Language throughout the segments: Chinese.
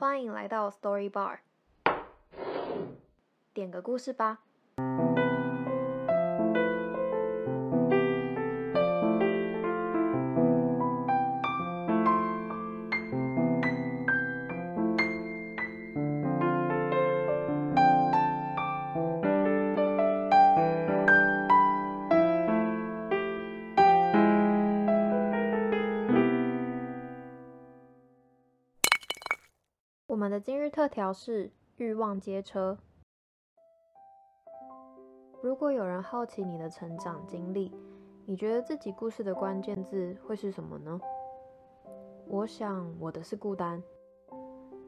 欢迎来到 Story Bar，点个故事吧。我们的今日特调是欲望街车。如果有人好奇你的成长经历，你觉得自己故事的关键字会是什么呢？我想我的是孤单。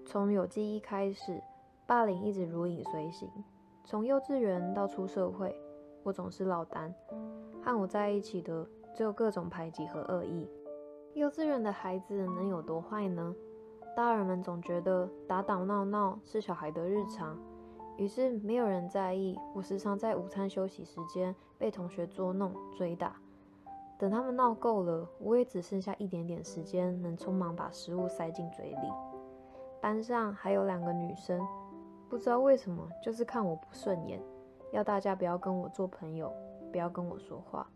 从有记忆开始，霸凌一直如影随形。从幼稚园到出社会，我总是落单，和我在一起的只有各种排挤和恶意。幼稚园的孩子能有多坏呢？大人们总觉得打打闹闹是小孩的日常，于是没有人在意。我时常在午餐休息时间被同学捉弄、追打。等他们闹够了，我也只剩下一点点时间能匆忙把食物塞进嘴里。班上还有两个女生，不知道为什么就是看我不顺眼，要大家不要跟我做朋友，不要跟我说话。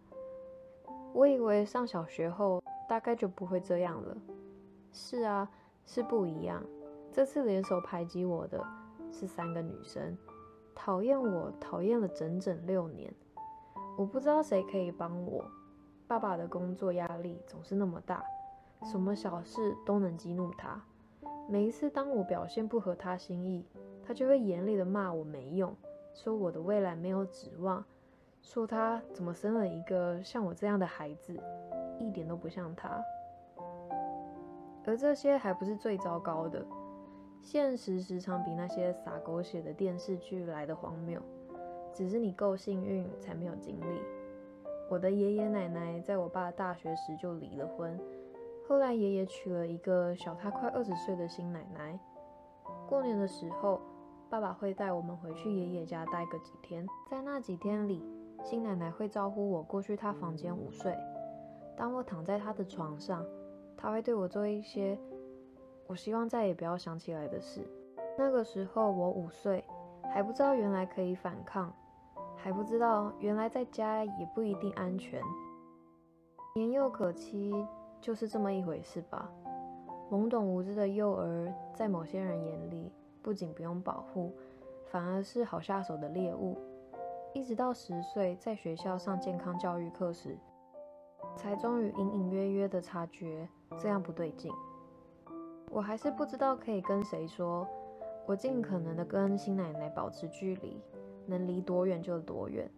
我以为上小学后大概就不会这样了。是啊。是不一样，这次联手排挤我的是三个女生，讨厌我讨厌了整整六年。我不知道谁可以帮我。爸爸的工作压力总是那么大，什么小事都能激怒他。每一次当我表现不合他心意，他就会严厉的骂我没用，说我的未来没有指望，说他怎么生了一个像我这样的孩子，一点都不像他。而这些还不是最糟糕的，现实时常比那些洒狗血的电视剧来得荒谬。只是你够幸运，才没有经历。我的爷爷奶奶在我爸大学时就离了婚，后来爷爷娶了一个小他快二十岁的新奶奶。过年的时候，爸爸会带我们回去爷爷家待个几天，在那几天里，新奶奶会招呼我过去她房间午睡。当我躺在她的床上，他会对我做一些我希望再也不要想起来的事。那个时候我五岁，还不知道原来可以反抗，还不知道原来在家也不一定安全。年幼可期就是这么一回事吧。懵懂无知的幼儿，在某些人眼里不仅不用保护，反而是好下手的猎物。一直到十岁，在学校上健康教育课时，才终于隐隐约约的察觉。这样不对劲，我还是不知道可以跟谁说。我尽可能的跟新奶奶保持距离，能离多远就多远。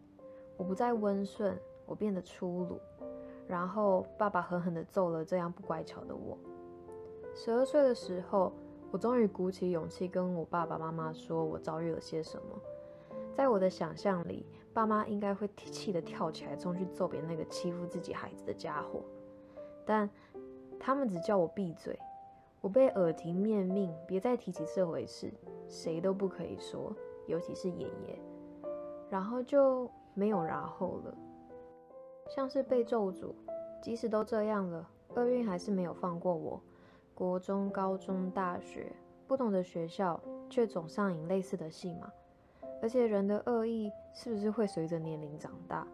我不再温顺，我变得粗鲁。然后爸爸狠狠的揍了这样不乖巧的我。十二岁的时候，我终于鼓起勇气跟我爸爸妈妈说我遭遇了些什么。在我的想象里，爸妈应该会气得跳起来冲去揍扁那个欺负自己孩子的家伙，但。他们只叫我闭嘴，我被耳提面命，别再提起这回事，谁都不可以说，尤其是爷爷。然后就没有然后了，像是被咒诅。即使都这样了，厄运还是没有放过我。国中、高中、大学，不同的学校，却总上演类似的戏码。而且人的恶意是不是会随着年龄长大？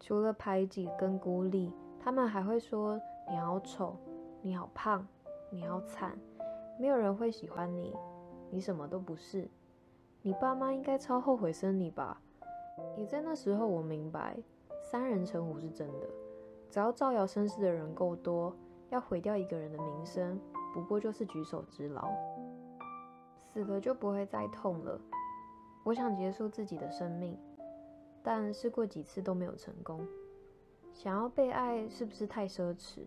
除了排挤跟孤立，他们还会说。你好丑，你好胖，你好惨，没有人会喜欢你，你什么都不是，你爸妈应该超后悔生你吧？也在那时候，我明白三人成虎是真的，只要造谣生事的人够多，要毁掉一个人的名声，不过就是举手之劳，死了就不会再痛了。我想结束自己的生命，但试过几次都没有成功。想要被爱是不是太奢侈？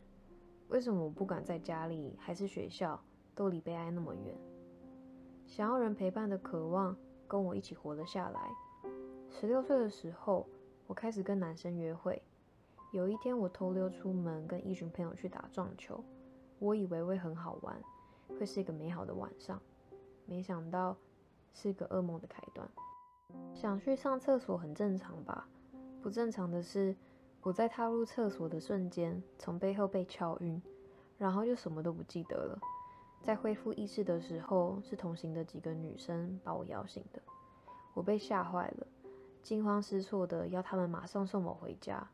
为什么我不敢在家里还是学校都离被爱那么远？想要人陪伴的渴望跟我一起活了下来。十六岁的时候，我开始跟男生约会。有一天，我偷溜出门跟一群朋友去打撞球，我以为会很好玩，会是一个美好的晚上，没想到是个噩梦的开端。想去上厕所很正常吧？不正常的是。我在踏入厕所的瞬间，从背后被敲晕，然后就什么都不记得了。在恢复意识的时候，是同行的几个女生把我摇醒的。我被吓坏了，惊慌失措的要他们马上送我回家。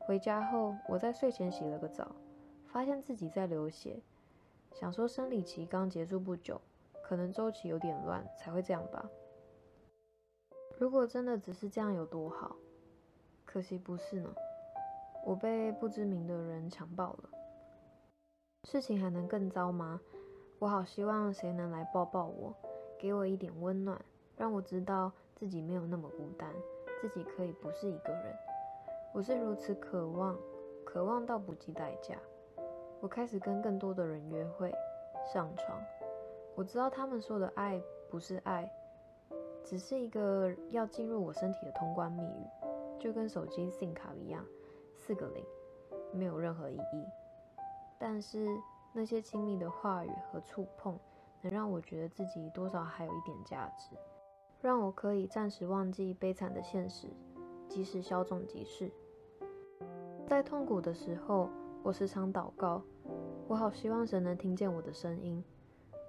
回家后，我在睡前洗了个澡，发现自己在流血，想说生理期刚结束不久，可能周期有点乱才会这样吧。如果真的只是这样有多好？可惜不是呢。我被不知名的人强暴了。事情还能更糟吗？我好希望谁能来抱抱我，给我一点温暖，让我知道自己没有那么孤单，自己可以不是一个人。我是如此渴望，渴望到不计代价。我开始跟更多的人约会、上床。我知道他们说的爱不是爱，只是一个要进入我身体的通关密语，就跟手机 SIM 卡一样，四个零，没有任何意义。但是那些亲密的话语和触碰，能让我觉得自己多少还有一点价值，让我可以暂时忘记悲惨的现实，即使稍纵即逝。在痛苦的时候，我时常祷告，我好希望神能听见我的声音，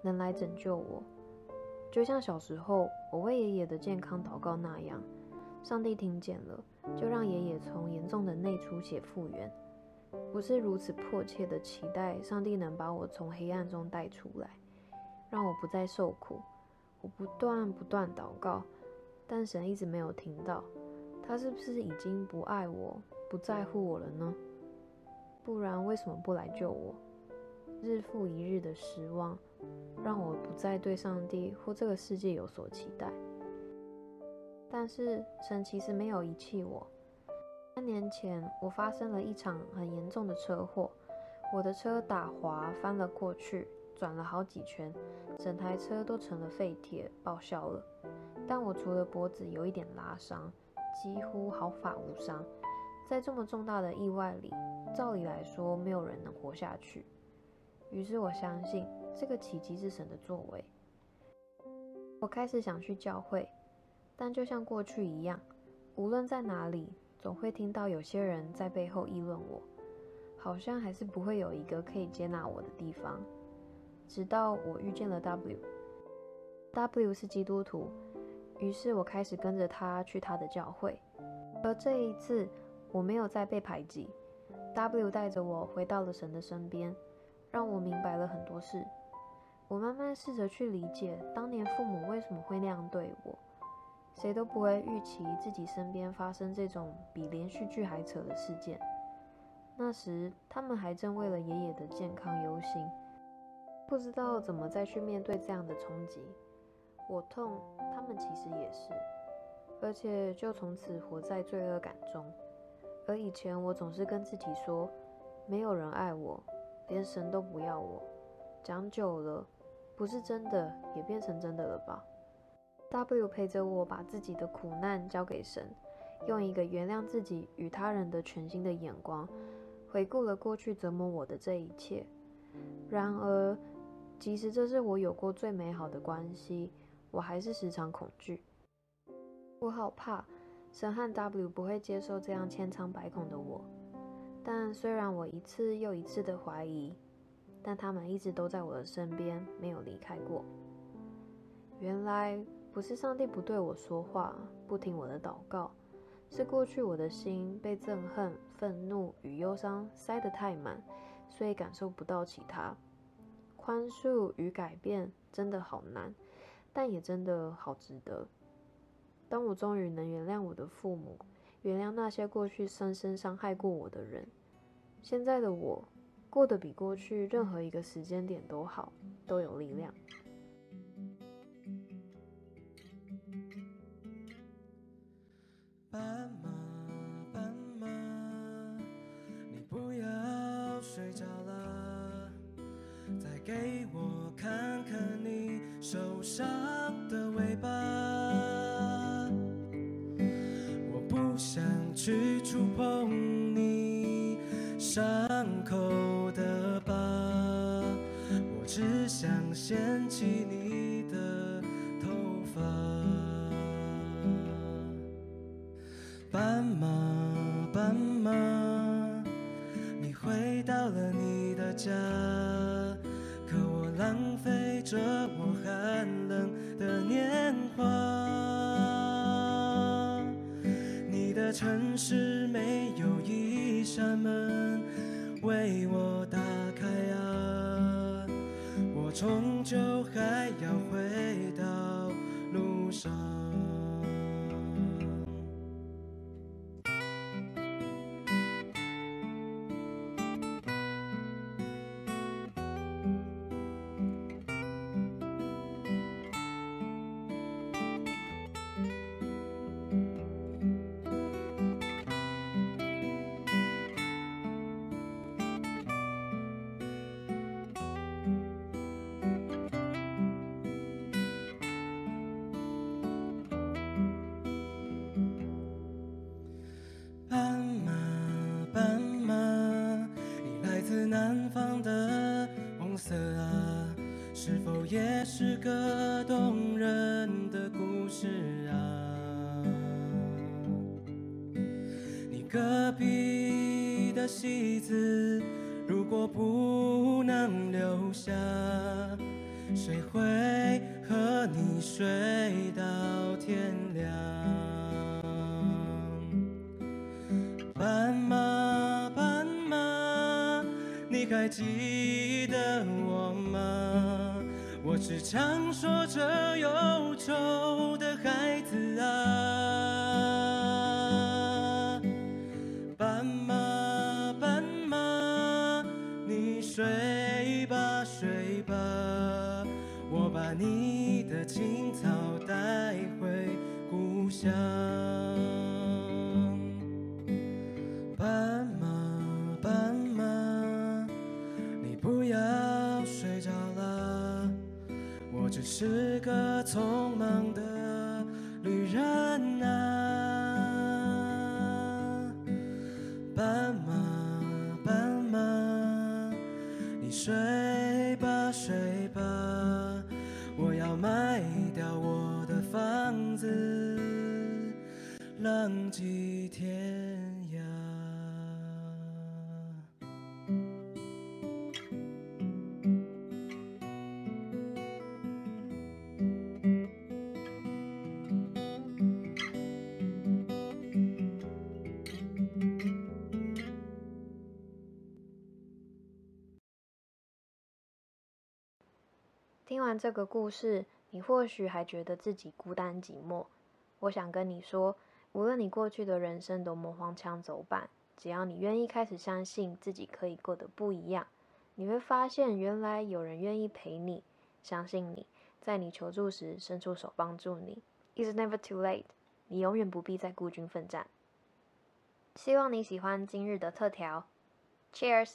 能来拯救我，就像小时候我为爷爷的健康祷告那样，上帝听见了，就让爷爷从严重的内出血复原。我是如此迫切的期待上帝能把我从黑暗中带出来，让我不再受苦。我不断不断祷告，但神一直没有听到。他是不是已经不爱我、不在乎我了呢？不然为什么不来救我？日复一日的失望，让我不再对上帝或这个世界有所期待。但是神其实没有遗弃我。三年前，我发生了一场很严重的车祸，我的车打滑翻了过去，转了好几圈，整台车都成了废铁，报销了。但我除了脖子有一点拉伤，几乎毫发无伤。在这么重大的意外里，照理来说没有人能活下去。于是我相信这个奇迹是神的作为。我开始想去教会，但就像过去一样，无论在哪里。总会听到有些人在背后议论我，好像还是不会有一个可以接纳我的地方。直到我遇见了 W，W 是基督徒，于是我开始跟着他去他的教会。而这一次，我没有再被排挤，W 带着我回到了神的身边，让我明白了很多事。我慢慢试着去理解当年父母为什么会那样对我。谁都不会预期自己身边发生这种比连续剧还扯的事件。那时，他们还正为了爷爷的健康忧心，不知道怎么再去面对这样的冲击。我痛，他们其实也是，而且就从此活在罪恶感中。而以前，我总是跟自己说，没有人爱我，连神都不要我。讲久了，不是真的，也变成真的了吧？W 陪着我，把自己的苦难交给神，用一个原谅自己与他人的全新的眼光，回顾了过去折磨我的这一切。然而，即使这是我有过最美好的关系，我还是时常恐惧。我好怕神和 W 不会接受这样千疮百孔的我。但虽然我一次又一次的怀疑，但他们一直都在我的身边，没有离开过。原来。不是上帝不对我说话，不听我的祷告，是过去我的心被憎恨、愤怒与忧伤塞得太满，所以感受不到其他。宽恕与改变真的好难，但也真的好值得。当我终于能原谅我的父母，原谅那些过去深深伤害过我的人，现在的我过得比过去任何一个时间点都好，都有力量。斑马，斑马，你不要睡着了，再给我看看你手上的尾巴。我不想去触碰你伤口掀起你的头发。斑马，斑马，你回到了你的家，可我浪费着我寒冷的年华。你的城市没有一扇门为，我终究还要回到路上。个动人的故事啊！你隔壁的戏子，如果不能留下，谁会和你睡到天亮？斑马，斑马，你还记得我？我时常说着忧愁的孩子啊，斑马，斑马，你睡吧，睡吧，我把你的青草带回故乡。只是个匆忙的旅人啊，斑马，斑马，你睡吧，睡吧，我要卖掉我的房子，浪迹天听完这个故事，你或许还觉得自己孤单寂寞。我想跟你说，无论你过去的人生多么荒腔走板，只要你愿意开始相信自己可以过得不一样，你会发现原来有人愿意陪你，相信你，在你求助时伸出手帮助你。It's never too late，你永远不必再孤军奋战。希望你喜欢今日的特调。Cheers。